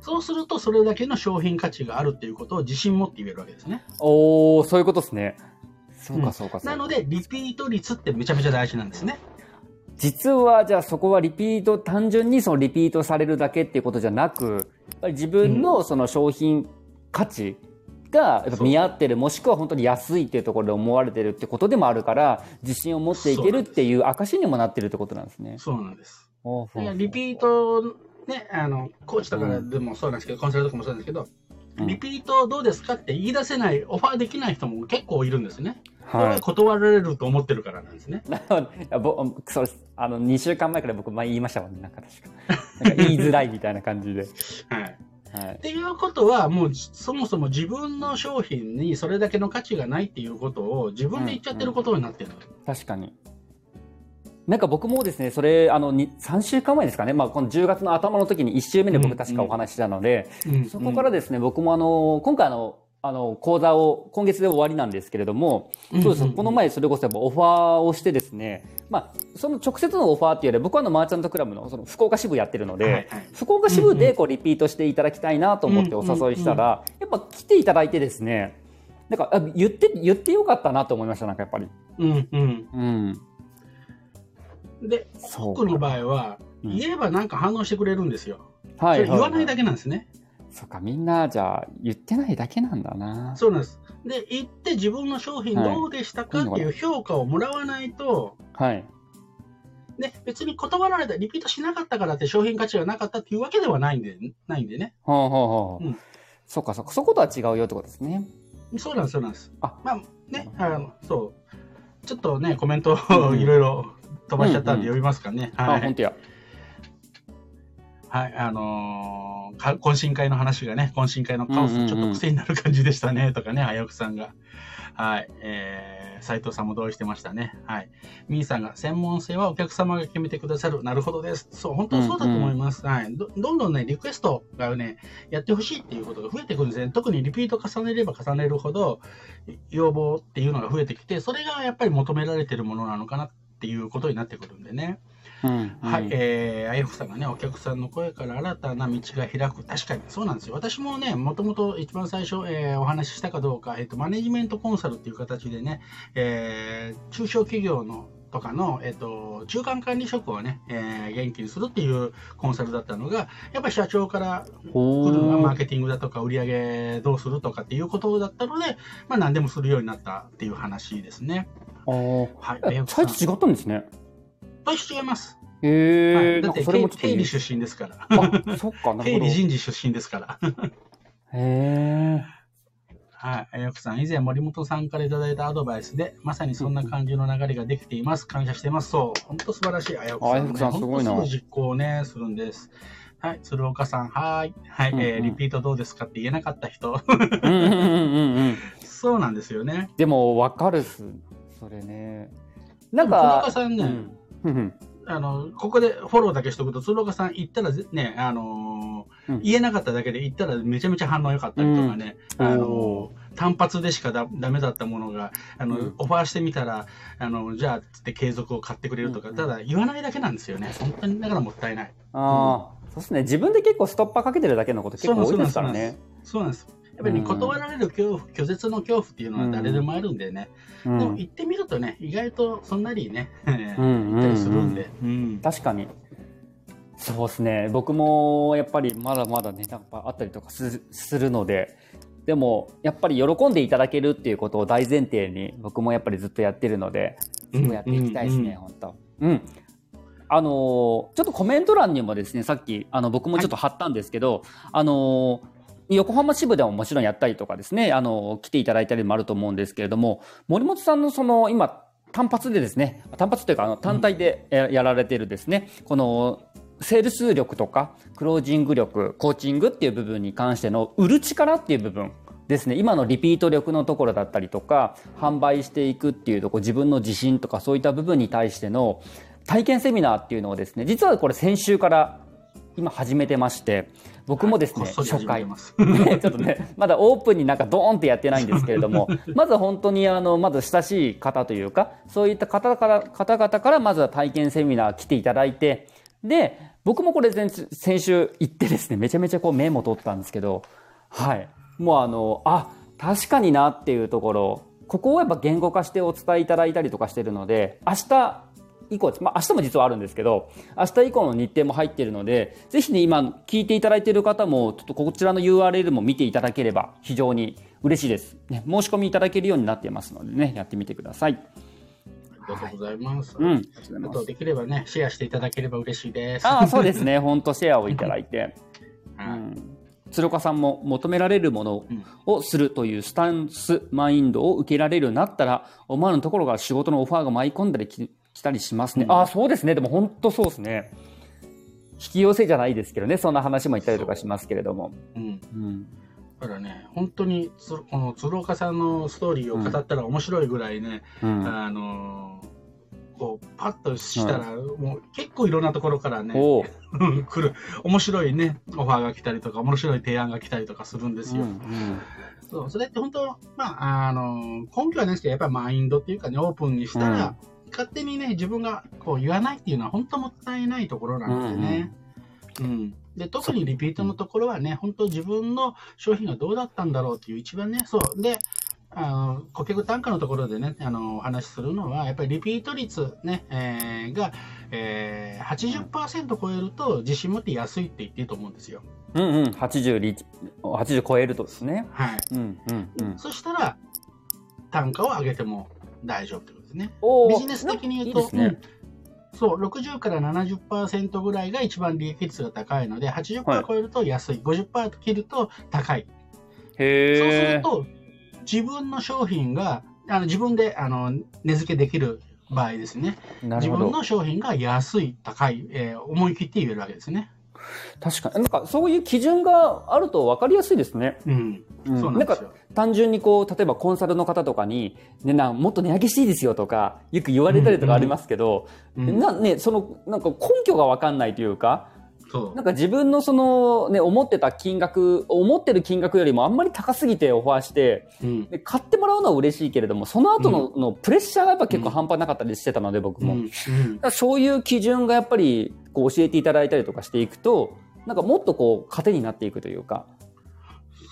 Speaker 1: そうすると、それだけの商品価値があるっていうことを自信持って言えるわけですね。
Speaker 2: おー、そういうことですね。そうか、
Speaker 1: うん
Speaker 2: そうか、そうか。
Speaker 1: なので、リピート率ってめちゃめちゃ大事なんですね。
Speaker 2: 実は、じゃあそこはリピート、単純にそのリピートされるだけっていうことじゃなく、やっぱり自分のその商品価値がやっぱ見合ってる、もしくは本当に安いっていうところで思われてるってことでもあるから、自信を持っていけるっていう証にもなってるってことなんですね。
Speaker 1: そうなんです。リピート、ね、あの、コーチとかでもそうなんですけど、コンサルとかもそうなんですけど、
Speaker 2: うん
Speaker 1: リピートどうですかって言い出せない、オファーできない人も結構いるんですね。これ
Speaker 2: は。
Speaker 1: はい断られると思ってるからなんですね。
Speaker 2: なるほどいやぼそうです。あの、2週間前から僕前言いましたもんね、なんか確か。か言いづらいみたいな感じで。
Speaker 1: はい。
Speaker 2: はい
Speaker 1: っ。ていうことは、もうそもそも自分の商品にそれだけの価値がないっていうことを自分で言っちゃってることになってる。
Speaker 2: 確かに。なんか僕もですね、それ、あの、に3週間前ですかね、まあ、この10月の頭の時に1週目で僕確かお話ししたので、
Speaker 1: うん
Speaker 2: そこからですね、僕もあの、今回あの、あの、講座を今月で終わりなんですけれども、
Speaker 1: うん
Speaker 2: そうです、
Speaker 1: うん
Speaker 2: この前それこそやっぱオファーをしてですね、まあ、その直接のオファーっていうより僕はあの、マーチャントクラブのその福岡支部やってるので、
Speaker 1: はいはい
Speaker 2: 福岡支部でこうリピートしていただきたいなと思ってお誘いしたら、やっぱ来ていただいてですね、なんかあ言って、言ってよかったなと思いました、なんかやっぱり。
Speaker 1: うんうん。
Speaker 2: うん。
Speaker 1: で、多くの場合は、
Speaker 2: うん
Speaker 1: 言えばなんか反応してくれるんですよ。
Speaker 2: は
Speaker 1: それ言わない
Speaker 2: だ
Speaker 1: だけなんですね。
Speaker 2: そっか、みんな、じゃあ、言ってないだけなんだな。
Speaker 1: そうなんです。で、言って自分の商品
Speaker 2: はい
Speaker 1: どうでしたかっていう評価をもらわないと、
Speaker 2: はい。
Speaker 1: ね、別に断られた、リピートしなかったからって商品価値がなかったっていうわけではないんで、ないんでね。
Speaker 2: ほうほうほう。
Speaker 1: うん
Speaker 2: そっか、そっか、そことは違うよってことですね。
Speaker 1: そうなんです、そうなんです。
Speaker 2: あ
Speaker 1: まあね、あの、そう。ちょっとね、コメントをいろいろ飛ばしちゃったんで読みますかね。
Speaker 2: あ、
Speaker 1: はい。
Speaker 2: 本当や。
Speaker 1: はい、あのーか懇親会の話がね、懇親会のカオス、
Speaker 2: うんうんうん
Speaker 1: ちょっと癖になる感じでしたね、とかね、あやくさんが。はい、えー、斉藤さんも同意してましたね。はい。みーさんが、専門性はお客様が決めてくださる。なるほどです。そう、本当そうだと思います。はいど。どんどんね、リクエストがね、やってほしいっていうことが増えてくるんですね。特にリピート重ねれば重ねるほど、要望っていうのが増えてきて、それがやっぱり求められてるものなのかなっていうことになってくるんでね。
Speaker 2: うん。
Speaker 1: はい、えー、あやふさんがね、お客さんの声から新たな道が開く。確かにそうなんですよ。私もね、もともと一番最初、えーお話ししたかどうか、えっ、と、マネジメントコンサルっていう形でね、えー中小企業のとかの、えっと、中間管理職をね、えー元気にするっていうコンサルだったのが、やっぱり社長から来るのはマーケティングだとか売り上げどうするとかっていうことだったので、まあ何でもするようになったっていう話ですね。はい。
Speaker 2: えサイズ違ったんですね。
Speaker 1: と違います。
Speaker 2: へ
Speaker 1: はい
Speaker 2: え、なんか
Speaker 1: だって
Speaker 2: それも
Speaker 1: 経理出身ですから。
Speaker 2: あ、そっか、なる
Speaker 1: 経
Speaker 2: ほど。へ
Speaker 1: 理人事出身ですから。
Speaker 2: え。
Speaker 1: はい。よくさん、以前森本さんからいただいたアドバイスで、まさにそんな感じの流れができています。感謝しています。そう。本当素晴らしい。あやこさん、ね。
Speaker 2: さんすごいな
Speaker 1: すぐ実行ね、するんです。はい。鶴岡さん、はい。はい。
Speaker 2: うんうん
Speaker 1: えーリピートどうですかって言えなかった人。
Speaker 2: うんうんうんうんうん。
Speaker 1: そうなんですよね。
Speaker 2: でも、わかるっす。それね。なん
Speaker 1: でも鶴
Speaker 2: か
Speaker 1: 岡、さんね、
Speaker 2: うん
Speaker 1: あの、ここでフォローだけしとくと、鶴岡さん行ったらぜね、あのー
Speaker 2: うん
Speaker 1: 言えなかっただけで行ったらめちゃめちゃ反応良かったりとかね、
Speaker 2: うん
Speaker 1: あの
Speaker 2: お
Speaker 1: ー単発でしかだダメだったものが、あの、
Speaker 2: うん
Speaker 1: オファーしてみたら、あの、じゃあ、つって継続を買ってくれるとか、
Speaker 2: うん
Speaker 1: ただ言わないだけなんですよね。本当に、だからもったいない。
Speaker 2: ああ、そうですね。自分で結構ストッパーかけてるだけのこと結構多いですからね。
Speaker 1: そうなんです。やっぱりね、
Speaker 2: うん
Speaker 1: 断られる恐怖、拒絶の恐怖っていうのは誰でもあるんでね。
Speaker 2: うん
Speaker 1: でも行ってみるとね、意外とそんなにね、
Speaker 2: うん
Speaker 1: 行ったりするんで。うん
Speaker 2: 確かに。そうですね。僕もやっぱりまだまだね、なんかあったりとかするので、でもやっぱり喜んでいただけるっていうことを大前提に僕もやっぱりずっとやってるので、そうやっていきたいですね、
Speaker 1: うん
Speaker 2: 本当。うん。あのーちょっとコメント欄にもですね、さっきあの僕もちょっと貼ったんですけど、あのー横浜支部でももちろんやったりとかですね、あのー来ていただいたりもあると思うんですけれども、森本さんのその今単発でですね、単発というかあの単体でややられているですね、このセールス力とかクロージング力、コーチングっていう部分に関しての売る力っていう部分ですね、今のリピート力のところだったりとか、販売していくっていうところ、自分の自信とかそういった部分に対しての体験セミナーっていうのをですね、実はこれ先週から今始めてまして、僕もですね、
Speaker 1: こっそり始
Speaker 2: 初回。ね、ちょっとね、まだオープンになんかドーンってやってないんですけれども、まず本当にあの、まず親しい方というか、そういった方から、方々からまずは体験セミナー来ていただいて、で、僕もこれ前先週行ってですね、めちゃめちゃこうメモ取ったんですけど、はい。もうあの、あ、確かになっていうところ、ここをやっぱ言語化してお伝えいただいたりとかしてるので、明日以降、まあ明日も実はあるんですけど、明日以降の日程も入っているので、ぜひね、今聞いていただいている方も、ちょっとこちらの URL も見ていただければ非常に嬉しいです。ね、申し込みいただけるようになっていますのでね、やってみてください。
Speaker 1: ありがとうございます。
Speaker 2: うん。ありがとうござい
Speaker 1: あ。とできればね、シェアしていただければ嬉しいです。
Speaker 2: ああ、そうですね。本当シェアをいただいて。う
Speaker 1: はい
Speaker 2: ん。鶴岡さんも求められるもの
Speaker 1: うん
Speaker 2: をするというスタンス、マインドを受けられるようになったら、思わぬところが仕事のオファーが舞い込んだりき来たりしますね。
Speaker 1: うん
Speaker 2: ああ、そうですね。でも本当そうですね。引き寄せじゃないですけどね、そんな話も言ったりとかしますけれども。
Speaker 1: うん。
Speaker 2: うん。
Speaker 1: だからね、本当につこの鶴岡さんのストーリーを語ったら面白いぐらいね、
Speaker 2: うん。
Speaker 1: あのーこうパッとしたら、もう結構いろんなところからね、来る面白いねオファーが来たりとか面白い提案が来たりとかするんですよ。
Speaker 2: うん
Speaker 1: そうそれって本当、まあ、あの根拠はないですけどやっぱりマインドっていうかねオープンにしたら、勝手にね自分がこう言わないっていうのは本当もったいないところなんでね。うんで特にリピートのところはね、本当自分の商品がどうだったんだろうっていう一番ね、そう。で、あの顧客単価のところでね、あのお話しするのは、やっぱりリピート率、ねえーが、えー、80%超えると自信持って安いって言っていいと思うんですよ。
Speaker 2: うんうん。80リ、80超えるとですね。
Speaker 1: はい。
Speaker 2: うんうんうん。
Speaker 1: そしたら、単価を上げても大丈夫ですね。ビジネス的に言うと、
Speaker 2: いいね。
Speaker 1: うんそう、60から70%ぐらいが一番利益率が高いので、80%
Speaker 2: はい
Speaker 1: 超えると安い、50%切ると高い。そうす。ると、自分の商品が、あの自分であの値付けできる場合ですね。自。分の商品が安い、高い、えー思い切って言えるわけですね。
Speaker 2: 確かに。なんかそういう基準があると分かりやすいですね。
Speaker 1: うん。
Speaker 2: うん
Speaker 1: そうなんですよ。
Speaker 2: 単純にこう、例えばコンサルの方とかに、ね、なもっと値上げしていいですよとか、よく言われたりとかありますけど、
Speaker 1: うん
Speaker 2: なね、その、なんか根拠が分かんないというか、
Speaker 1: そう
Speaker 2: なんか自分のその、ね、思ってた金額、思ってる金額よりもあんまり高すぎてオファーして、
Speaker 1: うん。
Speaker 2: で買ってもらうのは嬉しいけれども、その後の,、のプレッシャーがやっぱ結構半端なかったりしてたので、僕も。
Speaker 1: うん。
Speaker 2: だそういう基準がやっぱりこう教えていただいたりとかしていくと、なんかもっとこう糧になっていくというか。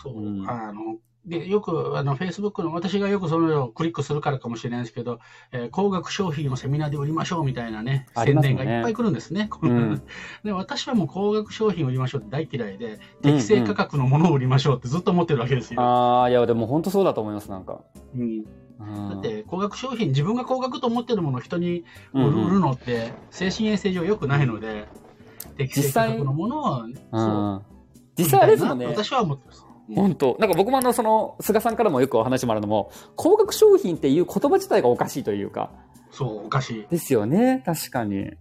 Speaker 1: そう、
Speaker 2: うん
Speaker 1: あので、よく、あの、Facebook の、私がよくそれをクリックするからかもしれないですけど、えー高額商品をセミナーで売りましょうみたいなね、
Speaker 2: ね
Speaker 1: 伝がいっぱい来るんですね。
Speaker 2: うん
Speaker 1: で私はもう高額商品を売りましょうって大嫌いで、適正価格のものを売りましょうってずっと思ってるわけですよ。
Speaker 2: ああ、いや、でも本当そうだと思います、なんか。
Speaker 1: うん、
Speaker 2: うん
Speaker 1: だって、高額商品、自分が高額と思ってるものを人に売る,、のって、精神衛生上良くないので、適正価格のものを、
Speaker 2: う
Speaker 1: そう、
Speaker 2: ん。実際あれですもんね。
Speaker 1: 私は思ってます。うん
Speaker 2: 本当なんか僕もあの、その、菅さんからもよくお話もあるのも、高額商品っていう言葉自体がおかしいというか。
Speaker 1: そう、おかしい。
Speaker 2: ですよね、確かに。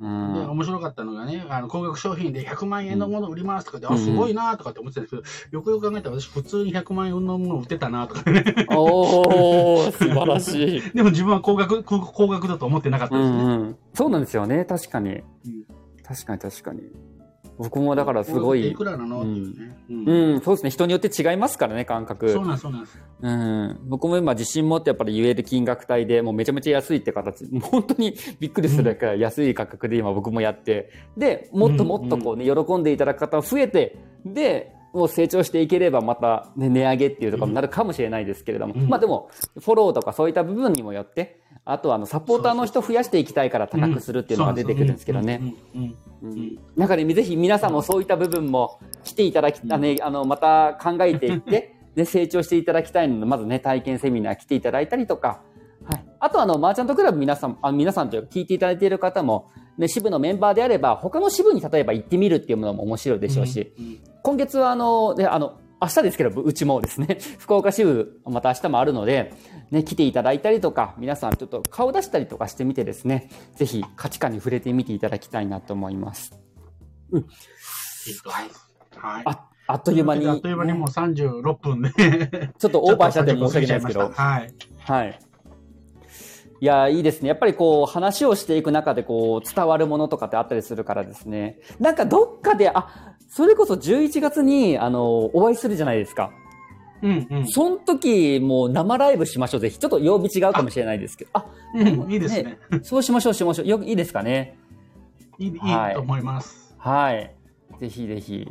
Speaker 2: う
Speaker 1: で、
Speaker 2: ん。
Speaker 1: 面白かったのがね、あの高額商品で100万円のものを売りますとかで、
Speaker 2: うん
Speaker 1: あ、すごいなとかって思ってたんですけど、よくよく考えたら私普通に100万円のものを売ってたなとかね。
Speaker 2: おー、素晴らしい。
Speaker 1: でも自分は高額、高高額だと思ってなかった
Speaker 2: う
Speaker 1: ですね。
Speaker 2: んうん。そうなんですよね、確かに。
Speaker 1: うん
Speaker 2: 確かに確かに。僕もだからすごい
Speaker 1: いく、らなのね。うん。
Speaker 2: うん、そうですね、人によって違いますからね、感覚。
Speaker 1: そうなんです、そうなんです。
Speaker 2: うん、僕も今自信持ってやっぱり言える金額帯でもうめちゃめちゃ安いって形、本当にびっくりするくらい安い価格で今僕もやって、で、もっともっとこうね、喜んでいただく方が増えて、で、もう成長していければまた、ね、値上げっていうところになるかもしれないですけれども、
Speaker 1: うん。
Speaker 2: まあでも、フォローとかそういった部分にもよって、あとはあのサポーターの人増やしていきたいから高くするっていうのが出てくるんですけどね。なんかね、ぜひ皆さんもそういった部分も来ていただき、あね、あの、また考えていって、ね、成長していただきたいので、まずね、体験セミナー来ていただいたりとか、はい。あとあの、マーチャントクラブ皆さん、あ皆さんというか聞いていただいている方も、ね、支部のメンバーであれば、他の支部に例えば行ってみるっていうものも面白いでしょうし、
Speaker 1: うんうん
Speaker 2: 今月はあの、ね、あの、明日ですけど、うちもですね、福岡支部、また明日もあるので、ね、来ていただいたりとか、皆さんちょっと顔出したりとかしてみてですね、ぜひ価値観に触れてみていただきたいなと思います。
Speaker 1: いいと思いはい。
Speaker 2: あ、あっという間に、
Speaker 1: あっという間にもう36分で。
Speaker 2: ちょっとオーバーしちゃって申し訳ないですけど。
Speaker 1: はい。
Speaker 2: はい。いや、いいですね。やっぱりこう、話をしていく中でこう、伝わるものとかってあったりするからですね。なんかどっかで、あ、それこそ11月に、あの、お会いするじゃないですか。
Speaker 1: うんうん。
Speaker 2: その時、もう生ライブしましょう。ぜひ。ちょっと曜日違うかもしれないですけど。あ、
Speaker 1: うんいいですね。
Speaker 2: そうしましょう、しましょう。よく、いいですかね。
Speaker 1: いいいい
Speaker 2: はい
Speaker 1: と思います。
Speaker 2: はい。ぜひぜひ。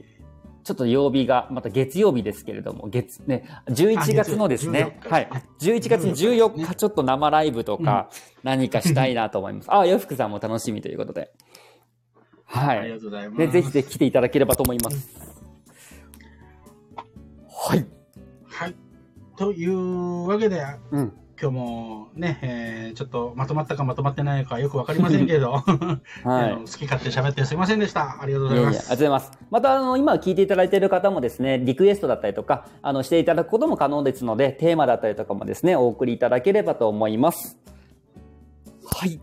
Speaker 2: ちょっと曜日が、また月曜日ですけれども、月、ね、11月のですね、
Speaker 1: あ
Speaker 2: はい
Speaker 1: 月曜日。
Speaker 2: 11月14日、ちょっと生ライブとか、何かしたいなと思います。あ、洋服さんも楽しみということで。はい。
Speaker 1: ありがとうございます。
Speaker 2: ね、ぜひぜひ来ていただければと思います。はい。
Speaker 1: はい。というわけで、
Speaker 2: うん。
Speaker 1: 今日もね、えーちょっとまとまったかまとまってないかよくわかりませんけれど、
Speaker 2: はい。
Speaker 1: 好き勝手喋ってすいませんでした。ありがとうご
Speaker 2: いやいや、ありがとう
Speaker 1: ざいます。
Speaker 2: ございます。また、あの、今聞いていただいている方もですね、リクエストだったりとか、あの、していただくことも可能ですので、テーマだったりとかもですね、お送りいただければと思います。はい。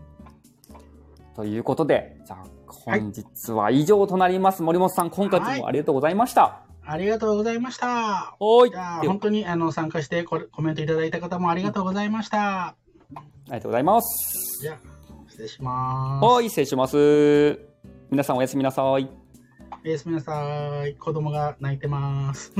Speaker 2: ということで、じゃあ、本日は以上となります。森本さん、今回もありがとうございました。
Speaker 1: ありがとうございました。
Speaker 2: はい。
Speaker 1: じゃあ、
Speaker 2: では
Speaker 1: 本当にあの参加してココメントいただいた方もありがとうございました。
Speaker 2: ありがとうございます。
Speaker 1: じゃあ、失礼します。
Speaker 2: はい、失礼します。皆さんおやすみなさい。
Speaker 1: おやすみなさい。子供が泣いてます。